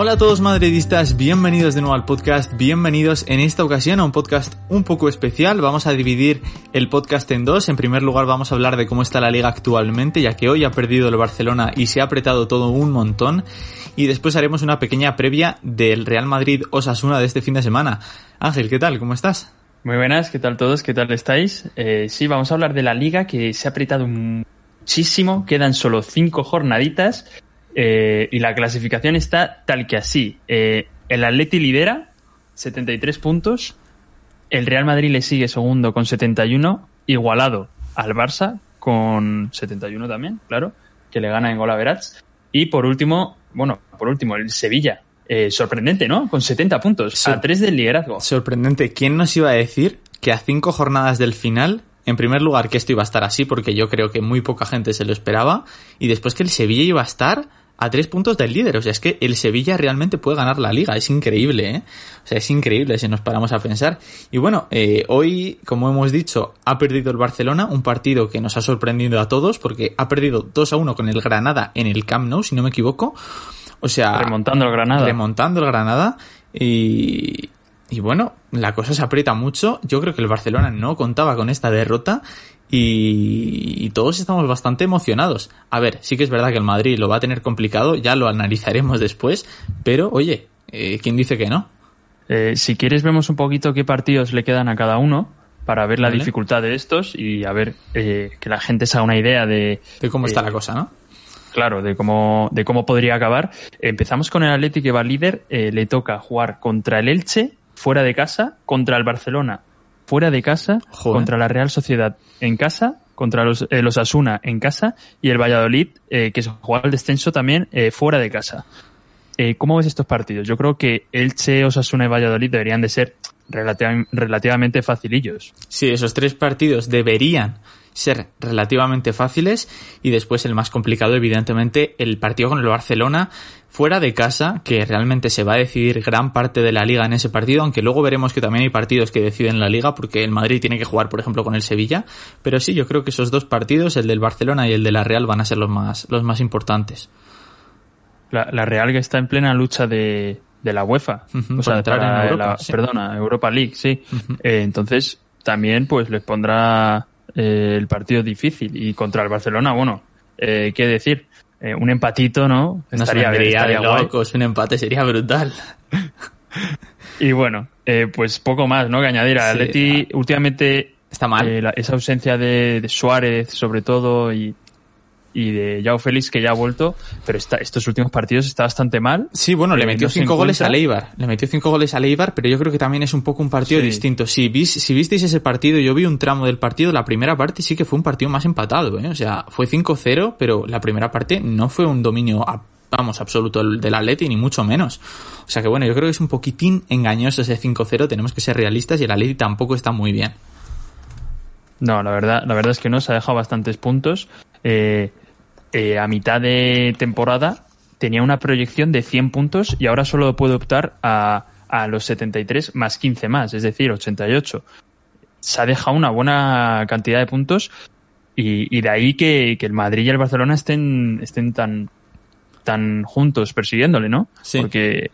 Hola a todos madridistas, bienvenidos de nuevo al podcast, bienvenidos en esta ocasión a un podcast un poco especial, vamos a dividir el podcast en dos, en primer lugar vamos a hablar de cómo está la liga actualmente, ya que hoy ha perdido el Barcelona y se ha apretado todo un montón, y después haremos una pequeña previa del Real Madrid Osasuna de este fin de semana. Ángel, ¿qué tal? ¿Cómo estás? Muy buenas, ¿qué tal todos? ¿Qué tal estáis? Eh, sí, vamos a hablar de la liga que se ha apretado muchísimo, quedan solo cinco jornaditas eh, y la clasificación está tal que así. Eh, el Atleti lidera, 73 puntos. El Real Madrid le sigue segundo con 71, igualado al Barça con 71 también, claro, que le gana en Golaverats. Y por último, bueno, por último, el Sevilla. Eh, sorprendente, ¿no? Con 70 puntos, a 3 del liderazgo. Sorprendente. ¿Quién nos iba a decir que a 5 jornadas del final en primer lugar, que esto iba a estar así, porque yo creo que muy poca gente se lo esperaba. Y después que el Sevilla iba a estar a tres puntos del líder. O sea, es que el Sevilla realmente puede ganar la liga. Es increíble, ¿eh? O sea, es increíble si nos paramos a pensar. Y bueno, eh, hoy, como hemos dicho, ha perdido el Barcelona, un partido que nos ha sorprendido a todos porque ha perdido 2 a 1 con el Granada en el Camp Nou, si no me equivoco. O sea, remontando el Granada. Remontando el Granada. Y, y bueno, la cosa se aprieta mucho. Yo creo que el Barcelona no contaba con esta derrota y, todos estamos bastante emocionados. A ver, sí que es verdad que el Madrid lo va a tener complicado, ya lo analizaremos después, pero oye, eh, ¿quién dice que no? Eh, si quieres vemos un poquito qué partidos le quedan a cada uno para ver la dificultad de estos y a ver eh, que la gente se haga una idea de... De cómo está la cosa, ¿no? Claro, de cómo, de cómo podría acabar. Empezamos con el Atlético que va líder, le toca jugar contra el Elche, fuera de casa, contra el Barcelona, fuera de casa, contra la Real Sociedad en casa, contra los, eh, los Asuna en casa y el Valladolid, eh, que se juega el descenso también eh, fuera de casa. ¿Cómo ves estos partidos? Yo creo que Elche, Osasuna y Valladolid deberían de ser relativamente facilillos. Sí, esos tres partidos deberían ser relativamente fáciles y después el más complicado evidentemente el partido con el Barcelona fuera de casa que realmente se va a decidir gran parte de la liga en ese partido aunque luego veremos que también hay partidos que deciden la liga porque el Madrid tiene que jugar por ejemplo con el Sevilla. Pero sí yo creo que esos dos partidos el del Barcelona y el de la Real van a ser los más los más importantes. La, Real que está en plena lucha de, de la UEFA. O sea entrar en Europa, perdona Europa League sí. Eh, entonces también pues les pondrá eh, el partido difícil. Y contra el Barcelona, bueno, eh, ¿qué decir? Eh, un empatito, ¿no? Estaría, de locos, un empate sería brutal. y bueno, pues poco más, ¿no? Que añadir. A Atleti últimamente está mal. esa ausencia de, Suárez, sobre todo, y y de Yao Félix que ya ha vuelto, pero estos últimos partidos está bastante mal. Sí, bueno, le eh, metió cinco goles a Leibar, le metió cinco goles a Leibar, pero yo creo que también es un poco un partido distinto. Si, si visteis ese partido, yo vi un tramo del partido, la primera parte sí que fue un partido más empatado, ¿eh? o sea, fue 5-0, pero la primera parte no fue un dominio vamos, absoluto del Atleti, ni mucho menos. O sea que bueno, yo creo que es un poquitín engañoso ese 5-0, tenemos que ser realistas y el Atleti tampoco está muy bien. No, la verdad, la verdad es que no, se ha dejado bastantes puntos. Eh, eh, a mitad de temporada tenía una proyección de 100 puntos y ahora solo puede optar a, a los 73 más 15 más, es decir, 88. Se ha dejado una buena cantidad de puntos y, y de ahí que, que, el Madrid y el Barcelona estén, estén tan, tan juntos persiguiéndole, ¿no? Porque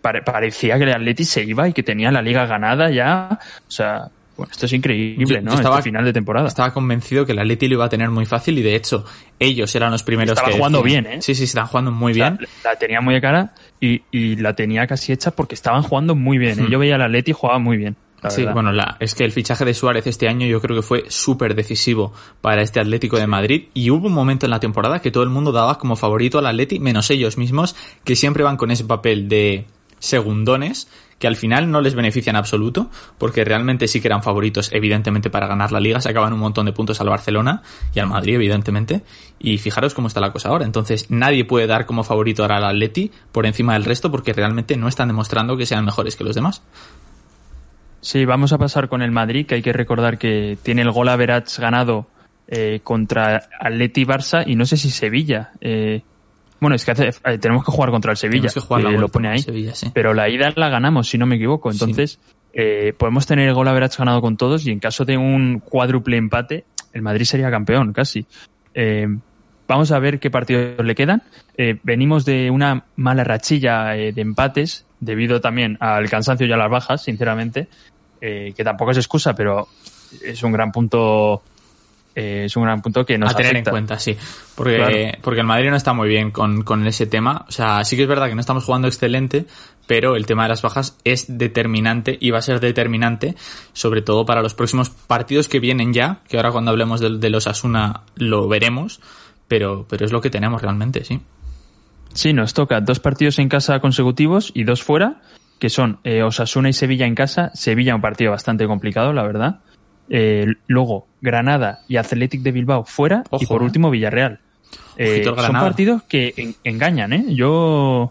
parecía que el Atleti se iba y que tenía la liga ganada ya. O sea, esto es increíble, ¿no? estaba, este final de temporada. Estaba convencido que el Atleti lo iba a tener muy fácil y de hecho ellos eran los primeros estaba jugando bien, ¿eh? Sí, sí, estaban jugando muy bien. La, tenía muy de cara y, y, la tenía casi hecha porque estaban jugando muy bien. ¿eh? Hmm. Yo veía al Atleti y jugaba muy bien. Sí, bueno, la, es que el fichaje de Suárez este año yo creo que fue súper decisivo para este Atlético de Madrid y hubo un momento en la temporada que todo el mundo daba como favorito al Atleti, menos ellos mismos, que siempre van con ese papel de segundones que al final no les beneficia en absoluto, porque realmente sí que eran favoritos, evidentemente, para ganar la liga, sacaban un montón de puntos al Barcelona y al Madrid, evidentemente, y fijaros cómo está la cosa ahora. Entonces, nadie puede dar como favorito ahora al Atleti por encima del resto, porque realmente no están demostrando que sean mejores que los demás. Sí, vamos a pasar con el Madrid, que hay que recordar que tiene el gol a ganado eh, contra Atleti Barça y no sé si Sevilla. Eh, bueno, es que eh, tenemos que jugar contra el Sevilla, que, jugar lo pone ahí. Pero la ida la ganamos, si no me equivoco. Entonces, eh, podemos tener el gol a haber ganado con todos y en caso de un cuádruple empate, el Madrid sería campeón, casi. Eh, vamos a ver qué partidos le quedan. Eh, venimos de una mala rachilla de empates, debido también al cansancio y a las bajas, sinceramente, que tampoco es excusa, pero es un gran punto eh, es un gran punto que nos a tener afecta. en cuenta, sí. Porque, porque el Madrid no está muy bien con, con ese tema. O sea, sí que es verdad que no estamos jugando excelente, pero el tema de las bajas es determinante y va a ser determinante, sobre todo para los próximos partidos que vienen ya, que ahora cuando hablemos de, de los Asuna lo veremos, pero, pero es lo que tenemos realmente, sí. Sí, nos toca dos partidos en casa consecutivos y dos fuera, que son eh, Osasuna y Sevilla en casa. Sevilla un partido bastante complicado, la verdad. Eh, luego Granada y Athletic de Bilbao fuera Ojo, y por eh. último Villarreal. Eh, son partidos que en- engañan, ¿eh? Yo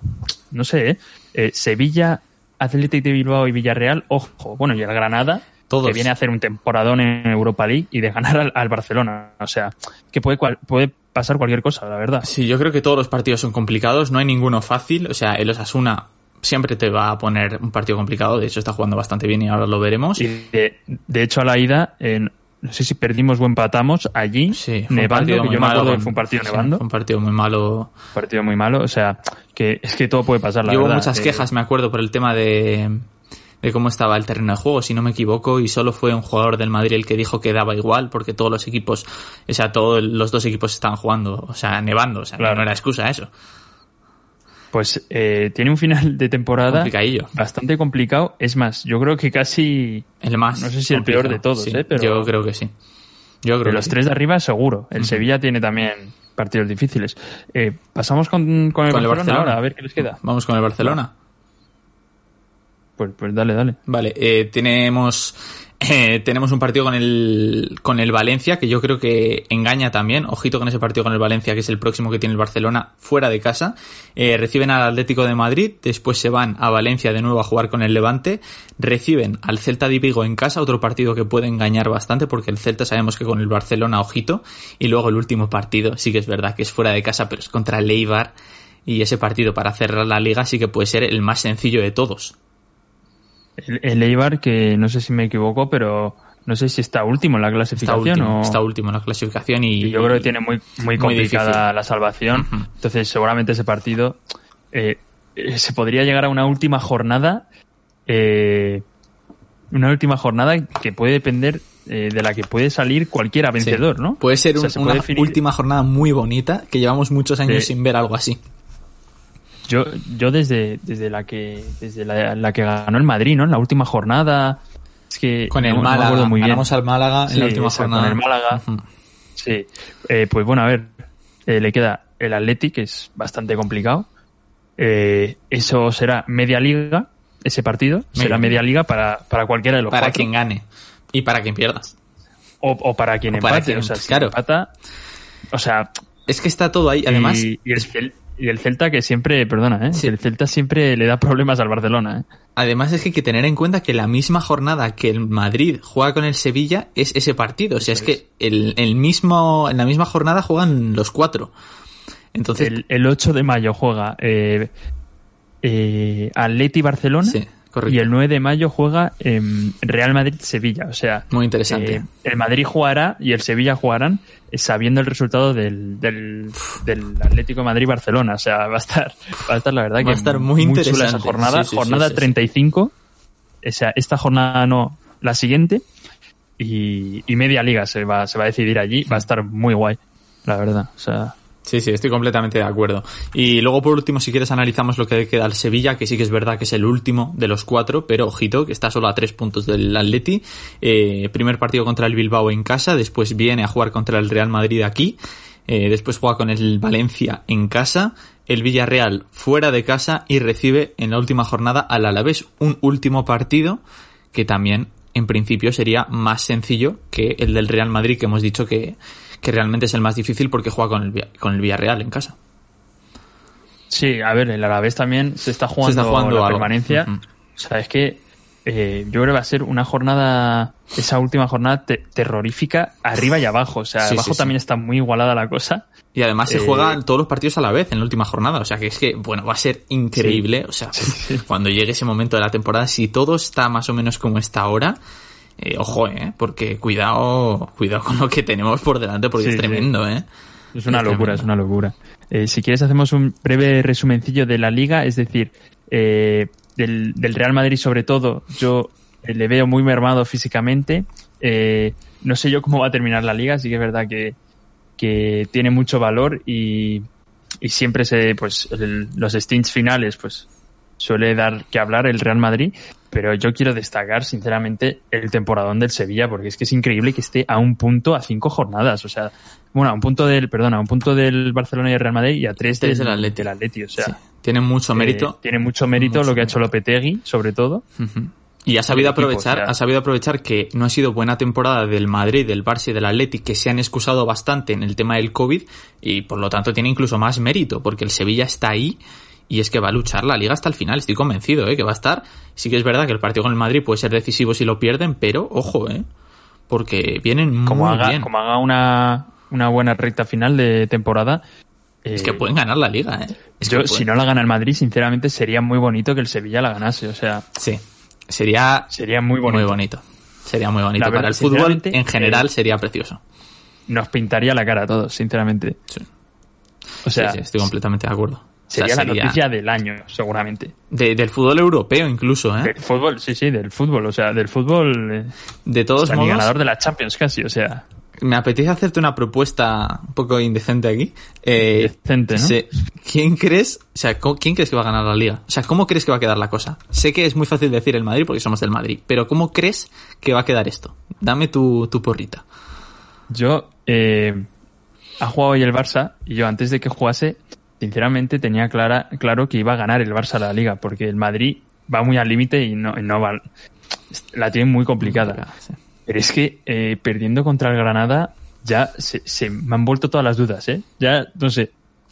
no sé, ¿eh? Eh, Sevilla, Athletic de Bilbao y Villarreal, ojo, bueno, y el Granada, Todos. que viene a hacer un temporadón en Europa League y de ganar al, al Barcelona. O sea, que puede, cual- puede pasar cualquier cosa, la verdad. Sí, yo creo que todos los partidos son complicados, no hay ninguno fácil. O sea, el Osasuna siempre te va a poner un partido complicado, de hecho está jugando bastante bien y ahora lo veremos. Y de, de hecho, a la ida, en- no sé si perdimos o empatamos allí, Sí, fue un nevando, que muy yo me acuerdo que fue un partido sí, nevando, fue un partido muy malo. partido muy malo, o sea, que es que todo puede pasar, la Y hubo muchas Eh, quejas, me acuerdo, por el tema de, de cómo estaba el terreno de juego, si no me equivoco, y solo fue un jugador del Madrid el que dijo que daba igual, porque todos los equipos, o sea, todos los dos equipos estaban jugando, o sea, nevando, o sea, Claro. no era excusa eso. Pues eh, tiene un final de temporada bastante complicado. Es más, yo creo que casi El más. No sé si el peor de todos, sí, ¿eh? Pero- Yo creo que sí. Yo creo de que los sí. tres de arriba, seguro. El. Sevilla tiene también partidos difíciles. Eh, Pasamos con, con el, Con el Barcelona, Barcelona. ahora, a ver qué les queda. Vamos con el Barcelona. Pues, pues dale, dale. Vale, eh, tenemos eh, tenemos un partido con el con el Valencia que yo creo que engaña también. Ojito con ese partido con el Valencia que es el próximo que tiene el Barcelona fuera de casa. Eh, reciben al Atlético de Madrid, después se van a Valencia de nuevo a jugar con el Levante. Reciben al Celta de Vigo en casa, otro partido que puede engañar bastante porque el Celta sabemos que con el Barcelona ojito. Y luego el último partido sí que es verdad que es fuera de casa, pero es contra el Eibar. Y ese partido para cerrar la liga sí que puede ser el más sencillo de todos. El, el Eibar, que no sé si me equivoco, pero no sé si está último en la Está clasificación último, o... está último en la clasificación y, Y yo creo que tiene muy, muy complicada la salvación. Entonces, seguramente ese partido eh, eh, se podría llegar a una última jornada. eh, una última jornada que puede depender eh, de la que puede salir cualquiera vencedor, Sí. ¿no? Puede ser O sea, un- se puede una definir- última jornada muy bonita que llevamos muchos años Sí. sin ver algo así. Yo, yo desde, desde la que desde la, la que ganó el Madrid, ¿no? En la última jornada. Es que Con el no- Málaga, muy bien. ganamos al Málaga en Sí, la última exacto, jornada. con el Málaga. Sí, Eh, pues bueno, a ver, eh, le queda el Athletic, que es bastante complicado. Eh, eso será media liga, ese partido, será Media liga para, para cualquiera de los Para cuatro. quien gane y para quien pierda. o, o para quien o para empate, quien- o sea, si claro. empata, o sea, Es que está todo ahí. Además, y, y el, y el Celta que siempre, perdona, ¿eh? Sí. el Celta siempre le da problemas al Barcelona, ¿eh? además es que hay que tener en cuenta que la misma jornada que el Madrid juega con el Sevilla es ese partido. O sea, es que el, el mismo, en la misma jornada juegan los cuatro. Entonces, El, el 8 de mayo juega eh, eh, Atleti Barcelona sí, correcto. y el 9 de mayo juega em, Real Madrid-Sevilla. O sea, Muy interesante. eh, el Madrid jugará y el Sevilla jugarán sabiendo el resultado del, del, del Atlético de Madrid-Barcelona. O sea, va a estar, va a estar la verdad Va que a estar muy interesante. esa jornada. Sí, sí, sí, jornada sí. 35. O sea, esta jornada no, la siguiente. Y, y media liga se va, se va a decidir allí. Va a estar muy guay, la verdad. O sea, Sí, sí, estoy completamente de acuerdo. Y luego, por último, si quieres, analizamos lo que queda al Sevilla, que sí que es verdad que es el último de los cuatro, pero ojito, que está solo a tres puntos del Atleti. Eh, primer partido contra el Bilbao en casa, después viene a jugar contra el Real Madrid aquí, eh, después juega con el Valencia en casa, el Villarreal fuera de casa y recibe en la última jornada al Alavés un último partido que también en principio sería más sencillo que el del Real Madrid que hemos dicho que, que realmente es el más difícil porque juega con el, con el Villarreal en casa. Sí, a ver, el Alavés también se está jugando, Se está jugando la algo. permanencia. Ujú. O sea, es que eh, yo creo que va a ser una jornada, esa última jornada te- terrorífica arriba y abajo. O sea, Sí, abajo sí, sí. también está muy igualada la cosa. Y además se Eh, juegan todos los partidos a la vez en la última jornada. O sea que es que, bueno, va a ser increíble. O sea, cuando llegue ese momento de la temporada, si todo está más o menos como está ahora, eh, ojo, eh, porque cuidado, cuidado con lo que tenemos por delante porque Sí, es tremendo, eh. Es una Es locura, tremendo. es una locura. Eh, si quieres hacemos un breve resumencillo de la liga, es decir, eh, del, del Real Madrid sobre todo, yo le veo muy mermado físicamente. No sé yo cómo va a terminar la liga, sí que es verdad que, que tiene mucho valor y, y siempre se, pues, el- los stints finales, pues, suele dar que hablar el Real Madrid, pero yo quiero destacar, sinceramente, el temporadón del Sevilla, porque es que es increíble que esté a un punto a cinco jornadas, o sea, bueno, a un punto del, perdona, a un punto del Barcelona y el Real Madrid y a tres, Tres del, del Atleti. del Atleti, o sea, Sí. Tiene mucho eh, mérito. tiene mucho mérito Mucho lo que ha hecho Lopetegui, sobre todo. Y ha sabido equipo, aprovechar, o sea- ha sabido aprovechar que no ha sido buena temporada del Madrid, del Barça y del Atleti, que se han excusado bastante en el tema del COVID y por lo tanto tiene incluso más mérito, porque el Sevilla está ahí y es que va a luchar la liga hasta el final, estoy convencido, ¿eh? que va a estar. Sí que es verdad que el partido con el Madrid puede ser decisivo si lo pierden, pero ojo, ¿eh? porque vienen Como muy haga, bien. como haga una, una buena recta final de temporada. Es eh, que pueden ganar la liga, ¿eh? Es yo, si no la gana el Madrid, sinceramente sería muy bonito que el Sevilla la ganase, o sea, Sí, sería sería muy bonito. muy bonito. Sería muy bonito. Verdad, Para el fútbol, en general, eh, sería precioso. Nos pintaría la cara a todos, sinceramente. Sí. O sea, sí, sí, estoy completamente de acuerdo. O sea, sería la noticia del año, seguramente. de- del fútbol europeo incluso, ¿eh? Del fútbol, sí, sí, del fútbol, o sea, del fútbol. eh, De o todos sea, ni modos, ganador de la Champions casi, o sea, me apetece hacerte una propuesta un poco indecente aquí. Eh, Decente, ¿no? sé- ¿Quién crees, o sea, quién crees que va a ganar la liga? O sea, ¿cómo crees que va a quedar la cosa? Sé que es muy fácil decir el Madrid porque somos del Madrid, pero ¿cómo crees que va a quedar esto? Dame tu, tu porrita. yo. Eh, ha jugado hoy el Barça y yo antes de que jugase, sinceramente tenía clara, claro que iba a ganar el Barça la liga, porque el Madrid va muy al límite y no, no va. La tiene muy complicada. Pero es que eh, perdiendo contra el Granada ya se, se me han vuelto todas las dudas, ¿eh? Ya, no sé.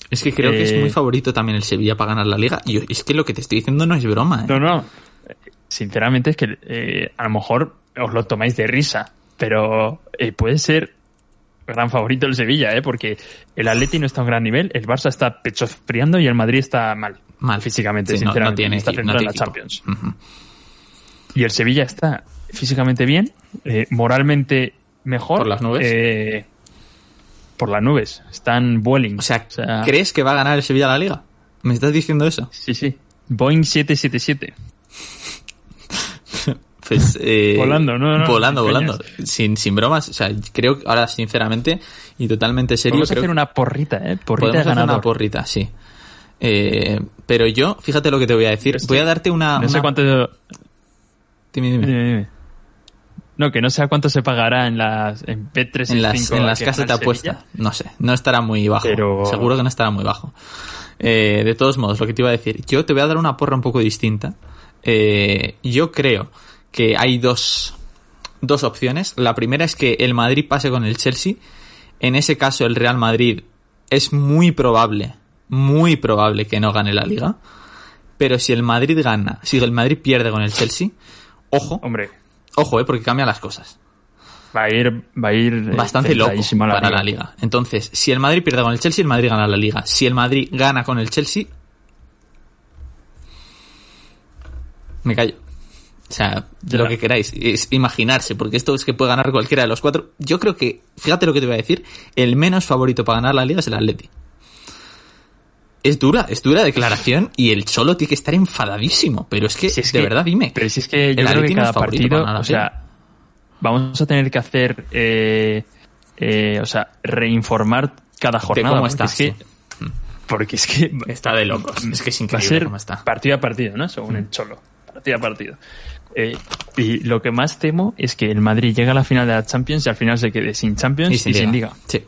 Es que creo que es Eh, muy favorito también el Sevilla para ganar la liga. Y es que lo que te estoy diciendo no es broma, ¿eh? No, no. Sinceramente es que eh, a lo mejor os lo tomáis de risa, pero eh, puede ser gran favorito el Sevilla, ¿eh? Porque el Atleti no está a un gran nivel, el Barça está pecho friando y el Madrid está mal. Mal. Físicamente, Sí, no- no sinceramente. tiene está equi- centrado no en la. Champions. Y el Sevilla está físicamente bien, eh, moralmente mejor. ¿Por las nubes? eh, por las nubes. Están vueling. O sea, ¿crees que va a ganar el Sevilla la liga? ¿Me estás diciendo eso? Sí, sí. Boeing 777. Pues, eh, Volando, no, no, Volando, volando. Sin, sin bromas. O sea, creo que ahora, sinceramente, y totalmente serio, a creo hacer una porrita, ¿eh? Porrita podemos de hacer una porrita, sí. Eh, pero yo, fíjate lo que te voy a decir. Voy a darte una... No sé cuánto... Dime, dime. Dime, dime. No, que no sé a cuánto se pagará en las en B365 En las, en las casas de apuesta. No sé, no estará muy bajo. Pero- Seguro que no estará muy bajo. Eh, de todos modos, lo que te iba a decir, yo te voy a dar una porra un poco distinta. Eh, yo creo que hay dos, dos opciones. La primera es que el Madrid pase con el Chelsea. En ese caso, el Real Madrid es muy probable, muy probable que no gane la liga. Pero si el Madrid gana, si el Madrid pierde con el Chelsea, ojo, Hombre, ojo, eh, porque cambian las cosas va a ir, va a ir bastante loco para la liga. Entonces, si el Madrid pierde con el Chelsea, el Madrid gana la liga. Si el Madrid gana con el Chelsea, me callo. O sea, lo que queráis, es imaginarse, porque esto es que puede ganar cualquiera de los cuatro. Yo creo que, fíjate lo que te voy a decir, el menos favorito para ganar la liga es el Atleti. Es dura, es dura declaración y el Cholo tiene que estar enfadadísimo, pero es que, Si es de que- verdad, dime. Pero si es que yo El creo que no es cada favorito partido, o sea, vamos a tener que hacer, eh, eh, o sea, reinformar cada jornada. cómo porque está, es que- porque es que Está de locos, es que es va a increíble ser cómo está. partido a partido, ¿no? Según el Cholo. Partido a partido. Eh, y lo que más temo es que el Madrid llegue a la final de la Champions y al final se quede sin Champions y, sin Liga. Sí.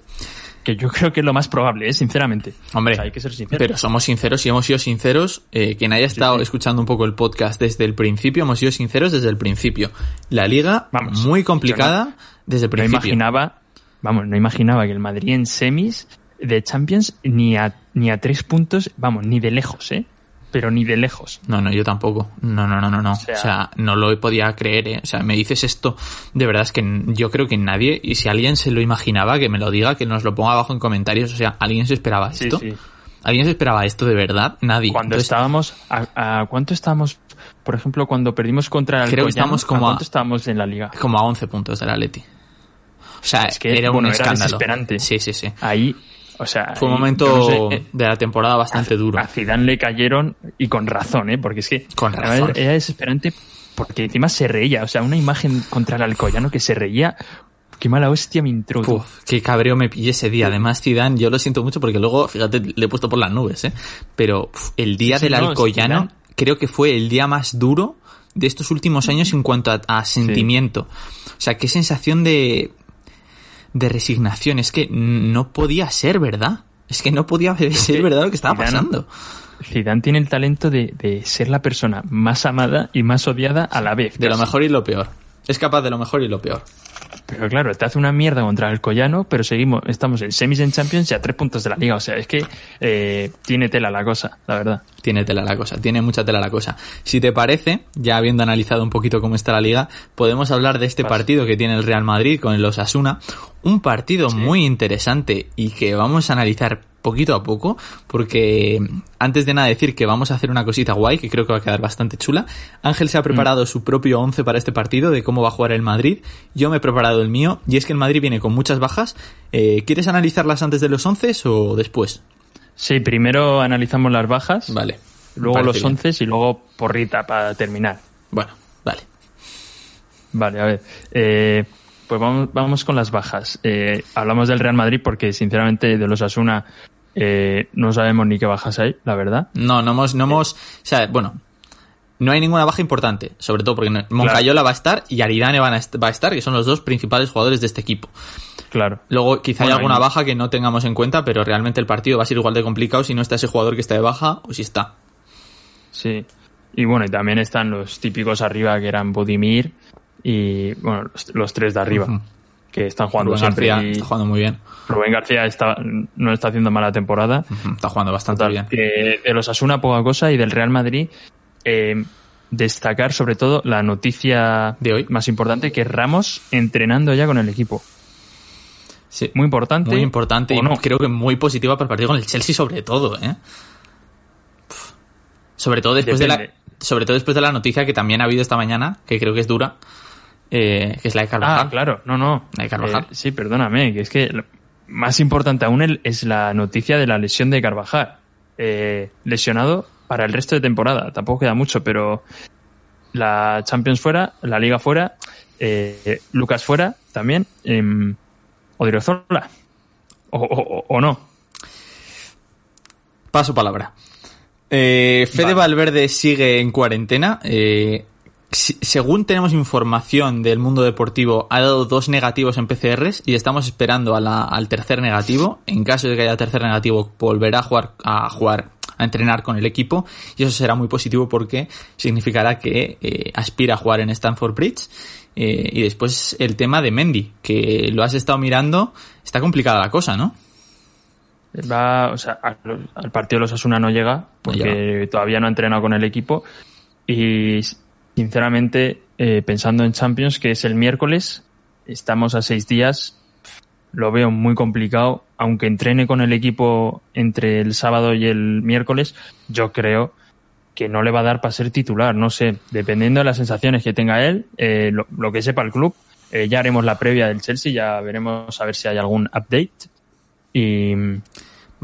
Que yo creo que es lo más probable, ¿eh? sinceramente. Hombre, O sea, hay que ser sincero. pero somos sinceros y hemos sido sinceros. eh, quien haya estado sí. escuchando un poco el podcast desde el principio, hemos sido sinceros desde el principio. La liga, Vamos, muy complicada desde el no principio. imaginaba, vamos, no imaginaba que el Madrid en semis de Champions ni a, ni a tres puntos, vamos, ni de lejos, ¿eh? Pero ni de lejos. No, no, yo tampoco. No, no, no, no, no. O sea- sea, no lo podía creer, ¿eh? O sea, me dices esto, de verdad es que yo creo que nadie, y si alguien se lo imaginaba, que me lo diga, que nos lo ponga abajo en comentarios. O sea, ¿alguien se esperaba Sí, esto? sí. ¿Alguien se esperaba esto de verdad? Nadie. Cuando Entonces, estábamos, a, a cuánto estábamos, por ejemplo, cuando perdimos contra el Creo que estábamos como ¿a a- cuánto estábamos en la liga? como a 11 puntos del Atleti. O sea, Es que, era bueno, un era escándalo. desesperante. Sí, sí, sí. Ahí, O sea, Fue un momento yo no sé, eh, de la temporada bastante duro. a Zidane le cayeron y con razón, ¿eh? Porque es que Con razón. era desesperante porque encima se reía, o sea, una imagen contra el Alcoyano que se reía. Qué mala hostia me. Uf, qué cabreo me pillé ese día. Además, Zidane, yo lo siento mucho porque luego, fíjate, le he puesto por las nubes, ¿eh? Pero el día Sí, del no, Alcoyano Zidane. creo que fue el día más duro de estos últimos años en cuanto a, a sentimiento. O sea, qué sensación de, de resignación. Es que no podía ser verdad. Es que no podía ser verdad lo que estaba pasando. Zidane tiene el talento de, de ser la persona más amada y más odiada a la vez. De lo mejor y lo peor. Es capaz de lo mejor y lo peor. Pero claro, te hace una mierda contra el Collano, pero seguimos, estamos en semis en Champions y a tres puntos de la liga. O sea, es que eh, tiene tela la cosa, la verdad. Tiene tela la cosa, tiene mucha tela la cosa. Si te parece, ya habiendo analizado un poquito cómo está la liga, podemos hablar de este partido que tiene el Real Madrid con el Osasuna. Un partido muy interesante y que vamos a analizar poquito a poco, porque antes de nada decir que vamos a hacer una cosita guay, que creo que va a quedar bastante chula. Ángel se ha preparado su propio 11 para este partido, de cómo va a jugar el Madrid. Yo me he preparado el mío, y es que el Madrid viene con muchas bajas. Eh, ¿Quieres analizarlas antes de los 11 o después? Sí, primero analizamos las bajas, Vale. luego los once y luego porrita para terminar. Bueno, vale. Vale, a ver. Eh, pues vamos, vamos con las bajas. Eh, hablamos del Real Madrid porque, sinceramente, de los Asuna no sabemos ni qué bajas hay, la verdad. No, no hemos, no hemos, o sea, bueno, no hay ninguna baja importante, sobre todo porque Moncayola va a estar y Aridane van a est- va a estar, que son los dos principales jugadores de este equipo. Claro. Luego quizá Bueno, hay alguna baja que no tengamos en cuenta, pero realmente el partido va a ser igual de complicado si no está ese jugador que está de baja o si está. Sí. Y bueno, y también están los típicos arriba que eran Budimir y, bueno, los, los tres de arriba, que están jugando Rubén siempre. García y está jugando muy bien, Rubén García está, no está haciendo mala temporada. Está jugando bastante Total, bien. que de los Asuna poca cosa y del Real Madrid eh, destacar sobre todo la noticia De hoy. más importante que Ramos entrenando ya con el equipo. Sí. Muy importante. Muy importante ¿o y no? creo que muy positiva para el partido con el Chelsea sobre todo, ¿eh? Sobre todo después de la, sobre todo después de la noticia que también ha habido esta mañana, que creo que es dura, eh, que es la de Carvajal. Ah, claro, no, no. La de Carvajal. Eh, sí, perdóname, que es que lo más importante aún el- es la noticia de la lesión de Carvajal. Eh, lesionado para el resto de temporada. Tampoco queda mucho, pero la Champions fuera, la Liga fuera, eh, Lucas fuera también, eh, Odriozola. O, o- o- o no. Paso palabra. Eh, Fede Vale. Valverde sigue en cuarentena. Eh, según tenemos información del mundo deportivo, ha dado dos negativos en PCRs y estamos esperando a la- al tercer negativo. En caso de que haya tercer negativo, volverá a jugar, a jugar, a entrenar con el equipo y eso será muy positivo porque significará que eh, aspira a jugar en Stanford Bridge. Eh, y después el tema de Mendy, que lo has estado mirando, está complicada la cosa, ¿no? Va, o sea, al, al partido de los Asuna no llega porque llega. todavía no ha entrenado con el equipo y sinceramente eh, pensando en Champions que es el miércoles estamos a seis días lo veo muy complicado aunque entrene con el equipo entre el sábado y el miércoles yo creo que no le va a dar para ser titular no sé dependiendo de las sensaciones que tenga él eh, lo, que sepa el club eh, ya haremos la previa del Chelsea ya veremos a ver si hay algún update y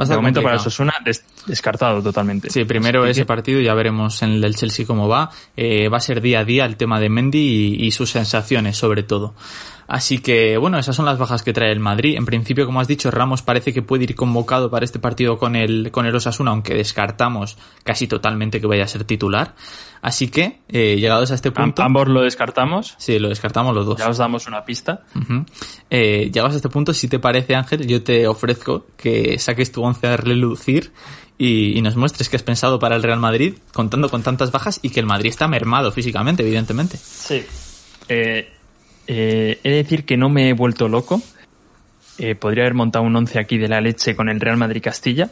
de momento para complicado. Osasuna des- descartado totalmente. Sí, primero Así ese que- partido, ya veremos en el del Chelsea cómo va. Eh, va a ser día a día el tema de Mendy y, y sus sensaciones, sobre todo. Así que, bueno, esas son las bajas que trae el Madrid. En principio, como has dicho, Ramos parece que puede ir convocado para este partido con el, con el Osasuna, aunque descartamos casi totalmente que vaya a ser titular. Así que, eh, llegados a este punto. ambos lo descartamos. Sí, lo descartamos los dos. Ya os damos una pista. Eh, llegados a este punto, si te parece, Ángel, yo te ofrezco que saques tu once a relucir y, y nos muestres qué has pensado para el Real Madrid, contando con tantas bajas y que el Madrid está mermado físicamente, evidentemente. Sí. Eh, eh, he de decir que no me he vuelto loco. Eh, podría haber montado un 11 aquí de la leche con el Real Madrid Castilla,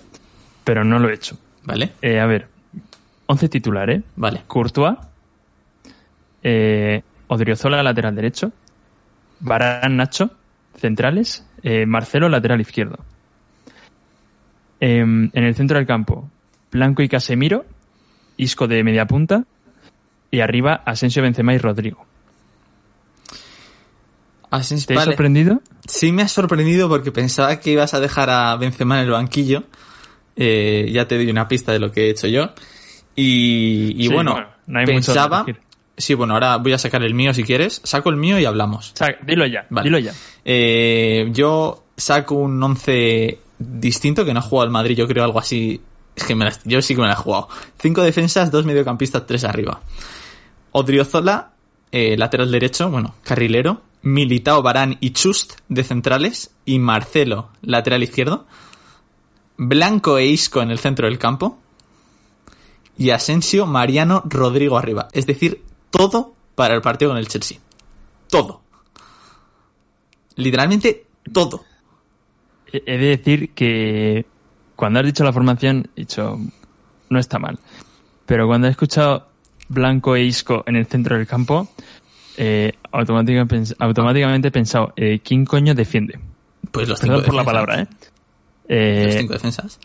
pero no lo he hecho. ¿Vale? Eh, a ver, 11 titular, ¿eh? Vale. Courtois, eh, Odriozola lateral derecho, Barán Nacho, centrales, eh, Marcelo lateral izquierdo. Em, en el centro del campo, Blanco y Casemiro, Isco de media punta y arriba Asensio, Benzema y Rodrigo. ¿Te ha vale. sorprendido? Sí me ha sorprendido porque pensaba que ibas a dejar a Benzema en el banquillo. Eh, ya te doy una pista de lo que he hecho yo. Y, y Sí, bueno, bueno, no hay mucho que pensaba... Sí, bueno, ahora voy a sacar el mío si quieres. Saco el mío y hablamos. Dilo ya, Vale. dilo ya. Eh, yo saco un 11 distinto que no ha jugado el Madrid, yo creo algo así. Es que me la- yo sí que me la he jugado. Cinco defensas, dos mediocampistas, tres arriba. Odriozola, eh, lateral derecho, bueno, carrilero. Militao, Barán y Chust de centrales. Y Marcelo, lateral izquierdo. Blanco e Isco en el centro del campo. Y Asensio, Mariano, Rodrigo arriba. Es decir, todo para el partido con el Chelsea. Todo. Literalmente todo. He de decir que cuando has dicho la formación, he dicho, no está mal. Pero cuando he escuchado Blanco e Isco en el centro del campo, eh, automáticamente, pens- automáticamente he pensado, eh, ¿quién coño defiende? Pues los cinco Perdón por la palabra, ¿eh? Eh, Los cinco defensas.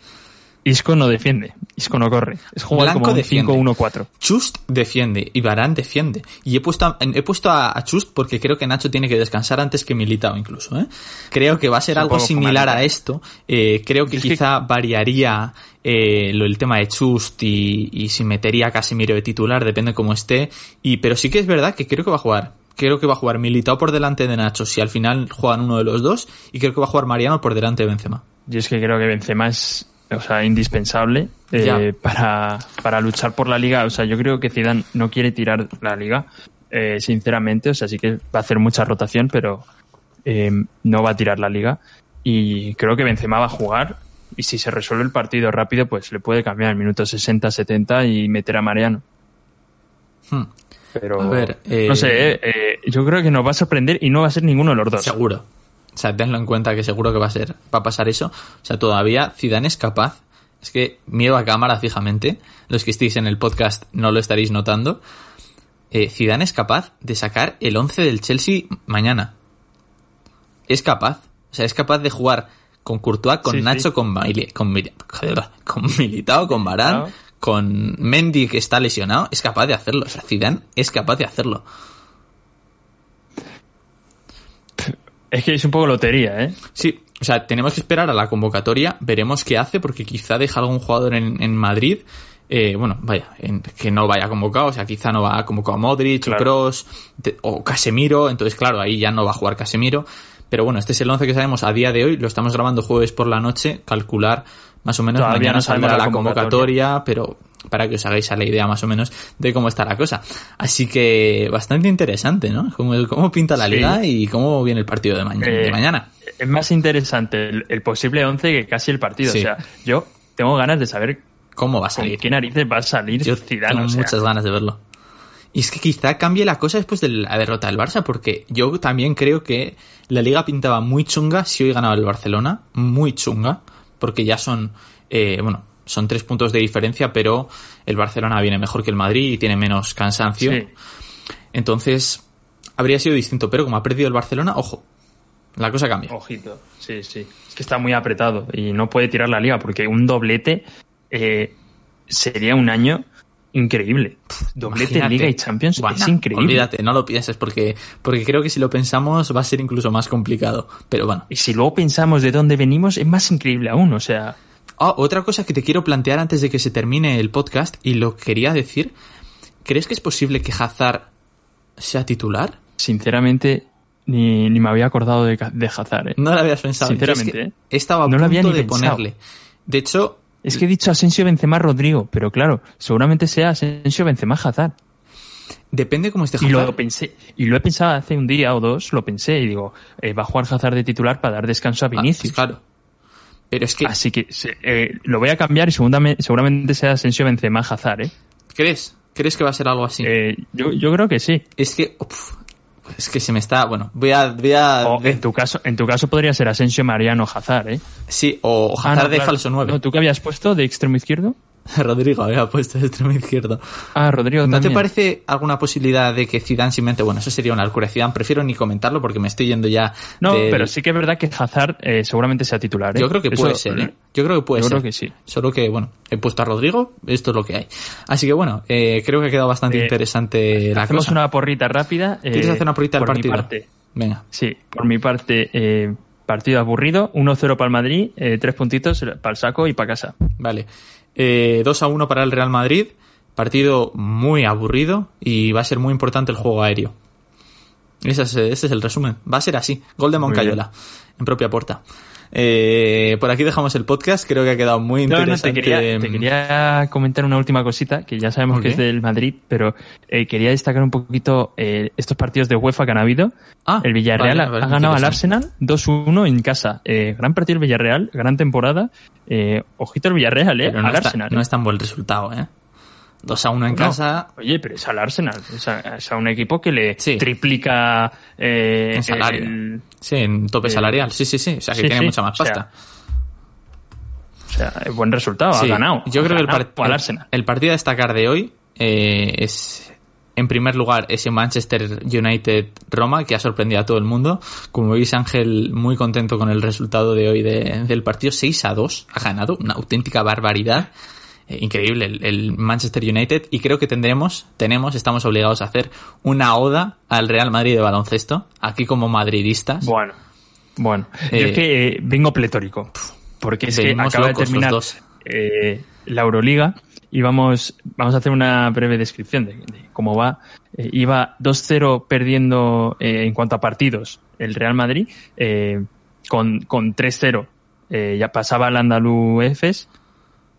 Isco no defiende, Isco no corre. Es jugar Blanco como un defiende. 5-1-4. Chust defiende y Barán defiende. Y he puesto, a, he puesto a, a Chust porque creo que Nacho tiene que descansar antes que Militao incluso. ¿eh? Creo que va a ser algo similar a esto. Eh, creo que Es que- quizá variaría eh, lo, el tema de Chust y, y si metería a Casemiro de titular, depende cómo esté. Y, pero sí que es verdad que creo que va a jugar. Creo que va a jugar Militao por delante de Nacho si al final juegan uno de los dos. Y creo que va a jugar Mariano por delante de Benzema. Yo es que creo que Benzema es o sea, indispensable eh, para, para luchar por la liga. O sea, yo creo que Zidane no quiere tirar la liga, eh, sinceramente. O sea, sí que va a hacer mucha rotación, pero eh, no va a tirar la liga. Y creo que Benzema va a jugar. Y si se resuelve el partido rápido, pues le puede cambiar en minutos 60, 70 y meter a Mariano. Hmm. Pero, A ver, eh, no sé, eh, eh, yo creo que nos va a sorprender y no va a ser ninguno de los dos. Seguro. O sea, tenlo en cuenta que seguro que va a ser, va a pasar eso. O sea, todavía Zidane es capaz. Es que miro a cámara fijamente. Los que estéis en el podcast no lo estaréis notando. Eh, Zidane es capaz de sacar el 11 del Chelsea mañana. Es capaz. O sea, es capaz de jugar con Courtois, con Sí, sí. Nacho, con, Mili- con, con Militao, con Barán, con Mendy que está lesionado. Es capaz de hacerlo. O sea, Zidane es capaz de hacerlo. Es que es un poco lotería, ¿eh? Sí, o sea, tenemos que esperar a la convocatoria, veremos qué hace, porque quizá deja algún jugador en, en Madrid, eh, bueno, vaya, en- que no vaya convocado, o sea, quizá no va a convocar a Modric, Claro. o de- o Casemiro, entonces claro, ahí ya no va a jugar Casemiro, pero bueno, este es el 11 que sabemos a día de hoy, lo estamos grabando jueves por la noche, calcular más o menos Todavía mañana no saldrá la la convocatoria, pero para que os hagáis a la idea más o menos de cómo está la cosa. Así que bastante interesante, ¿no? Cómo, cómo pinta la Sí. liga y cómo viene el partido de, ma- de Eh, mañana. Es más interesante el, el posible 11 que casi el partido. Sí. O sea, yo tengo ganas de saber ¿Cómo va a salir? qué narices va a salir Yo Zidane. tengo o sea. muchas ganas de verlo. Y es que quizá cambie la cosa después de la derrota del Barça, porque yo también creo que la liga pintaba muy chunga si hoy ganaba el Barcelona, muy chunga, porque ya son, eh, bueno, son tres puntos de diferencia, pero el Barcelona viene mejor que el Madrid y tiene menos cansancio. Sí. Entonces, habría sido distinto, pero como ha perdido el Barcelona, ojo, la cosa cambia. Ojito, sí, sí. Es que está muy apretado y no puede tirar la liga porque un doblete eh, sería un año increíble. Doblete. Liga y Champions es increíble. Olvídate, no lo pienses, porque, porque creo que si lo pensamos va a ser incluso más complicado. Pero bueno. Y si luego pensamos de dónde venimos, es más increíble aún. O sea, Ah, otra cosa que te quiero plantear antes de que se termine el podcast, y lo quería decir, ¿crees que es posible que Hazard sea titular? sinceramente, ni, ni me había acordado de, de Hazard. ¿eh? No lo habías pensado. Es Sinceramente, que ¿eh? Estaba a No lo había punto ni de pensado. ponerle. De hecho, Es que he dicho Asensio Benzema Rodrigo, pero claro, seguramente sea Asensio Benzema Hazard. depende cómo esté Y Hazard. lo pensé, y lo he pensado hace un día o dos, lo pensé y digo, eh, va a jugar Hazard de titular para dar descanso a Ah, Vinicius. claro. Pero es que, Así que eh, lo voy a cambiar y seguramente sea Asensio Benzema Hazard, ¿eh? ¿crees? ¿Crees que va a ser algo así? Eh, yo, yo creo que sí. Es que, uf, es que se me está, bueno, voy a, voy a, O en tu caso, en tu caso podría ser Asensio Mariano Hazard, ¿eh? sí, o Ah, Hazard no, de claro. falso 9. No, ¿Tú qué habías puesto de extremo izquierdo? Rodrigo había puesto de extremo izquierdo. Ah, Rodrigo ¿No te también. parece alguna posibilidad de que Zidane simplemente, bueno, eso sería una locura. Zidane prefiero ni comentarlo porque me estoy yendo ya No, del- pero sí que es verdad que Hazard eh, seguramente sea titular, ¿eh? Yo creo que Eso- puede ser, ¿eh? Yo creo que puede Yo ser. creo que sí. Solo que, bueno, he puesto a Rodrigo, esto es lo que hay. Así que, bueno, eh, creo que ha quedado bastante Eh, interesante la Hacemos cosa. una porrita rápida. eh, ¿Quieres hacer una porrita del por mi partido? parte. Venga. Sí, por mi parte, eh, partido aburrido, 1-0 para el Madrid, eh, tres puntitos para el saco y para casa. Vale. Eh, 2 a 1 para el Real Madrid. Partido muy aburrido y va a ser muy importante el juego aéreo. Ese es, ese es el resumen. Va a ser así. Gol de Moncayola. En propia puerta. Eh, por aquí dejamos el podcast. Creo que ha quedado muy No, no, interesante. te quería, te quería comentar una última cosita, que ya sabemos que es del Madrid, pero eh, quería destacar un poquito eh, estos partidos de UEFA que han habido. Ah, el Villarreal vale, vale, ha ganado al. Arsenal 2-1 en casa. Eh, gran partido el Villarreal, gran temporada. Eh, ojito el Villarreal, eh, Pero no, al está, Arsenal. no es tan buen resultado, ¿eh? 2 a 1 en No. casa. Oye, pero es al Arsenal. Es a, es a un equipo que le Sí. triplica eh, En salario. el- Sí, en tope Eh, salarial. Sí, sí, sí. O sea, que sí, tiene sí. mucha más O sea, pasta. o sea, es buen resultado, ha ganado. Yo ha creo que el, al el- Arsenal. el partido a destacar de hoy eh, es, en primer lugar, ese Manchester United-Roma que ha sorprendido a todo el mundo. Como veis, Ángel muy contento con el resultado de hoy de- del partido. 6 a 2 ha ganado, una auténtica barbaridad. Eh, increíble el, el Manchester United y creo que tendremos, tenemos, estamos obligados a hacer una oda al Real Madrid de baloncesto, aquí como madridistas. Bueno, bueno. Eh, Yo es que eh, vengo pletórico. Porque es que acaba de terminar eh, la Euroliga y vamos, vamos a hacer una breve descripción de, de cómo va. Eh, iba 2-0 perdiendo eh, en cuanto a partidos el Real Madrid, eh, con, con 3-0 eh, ya pasaba al Andalú Efes.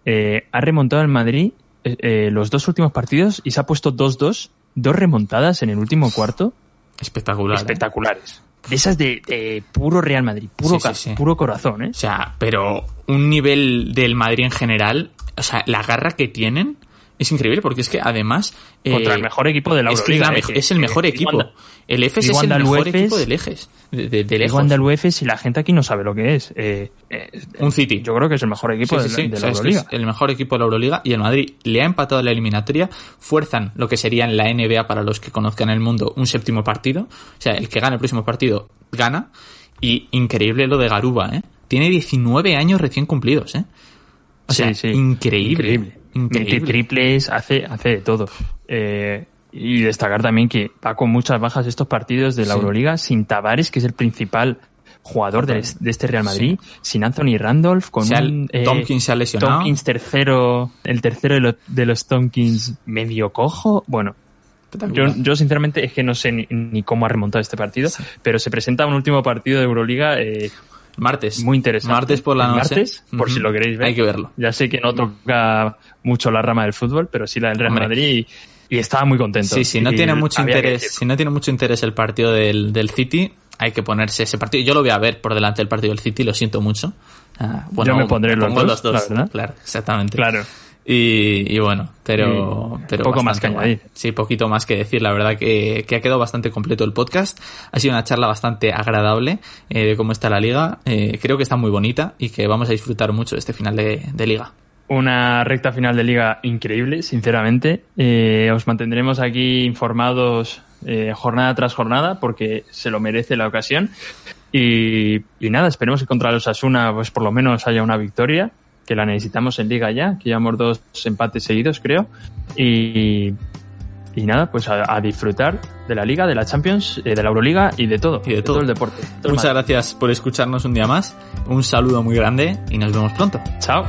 Eh, ha remontado el Madrid eh, eh, los dos últimos partidos y se ha puesto 2-2, dos remontadas en el último cuarto Espectacular. espectaculares. De esas de, de puro Real Madrid, puro, Sí, sí, ca- sí. puro corazón, ¿eh? O sea, pero un nivel del Madrid en general, o sea, la garra que tienen es increíble porque es que además... eh, Contra el mejor equipo de la es, que es, el mejor equipo. Wanda- el EFES es el mejor equipo del Ejes. De, de- de digo lejos. Andalú Efes y la gente aquí no sabe lo que es. Eh, eh, Un City. Yo creo que es el mejor equipo Sí, sí, de, la- de O la sea, es que es Euroliga. el mejor equipo de la Euroliga y el Madrid le ha empatado la eliminatoria, fuerzan lo que sería en la NBA para los que conozcan el mundo un séptimo partido, o sea, el que gane el próximo partido gana y increíble lo de Garuba, ¿eh? Tiene 19 años recién cumplidos, ¿eh? O sea, sí. increíble. Increíble. Mete triples, hace, hace de todo. Eh, y destacar también que va con muchas bajas estos partidos de la Sí. Euroliga, sin Tavares, que es el principal jugador de, de este Real Madrid, sin Anthony Randolph, con ha- un... eh, Tompkins se ha lesionado. Tompkins tercero, el tercero de, lo- de los Tompkins medio cojo. Bueno, yo, sinceramente es que no sé ni, ni cómo ha remontado este partido, pero se presenta un último partido de Euroliga eh, Martes. muy interesante. Martes por la noche. martes, por si lo queréis ver. Hay que verlo. Ya sé que no toca mucho la rama del fútbol, pero sí la del Real Hombre. Madrid y, y estaba muy contento. Sí, si no Y tiene mucho interés, si no tiene mucho interés el partido del, del City, hay que ponerse ese partido. Yo lo voy a ver por delante del partido del City, lo siento mucho. Ah, Yo me pondré los pongo dos. Claro, exactamente. Claro. Y, y bueno, pero, poco más que añadir. Sí, poquito más que decir. La verdad que, que ha quedado bastante completo el podcast. Ha sido una charla bastante agradable eh, de cómo está la liga. Eh, creo que está muy bonita y que vamos a disfrutar mucho de este final de, de liga. Una recta final de liga increíble, sinceramente. Eh, os mantendremos aquí informados eh, jornada tras jornada porque se lo merece la ocasión. Y, y nada, esperemos que contra los Asuna pues por lo menos haya una victoria, que la necesitamos en liga ya, que llevamos dos empates seguidos creo. Y, y nada, pues a, a disfrutar de la liga, de la Champions, eh, de la Euroliga y de todo. Y de todo. el deporte. Todo el Muchas gracias por escucharnos un día más. Un saludo muy grande y nos vemos pronto. Chao.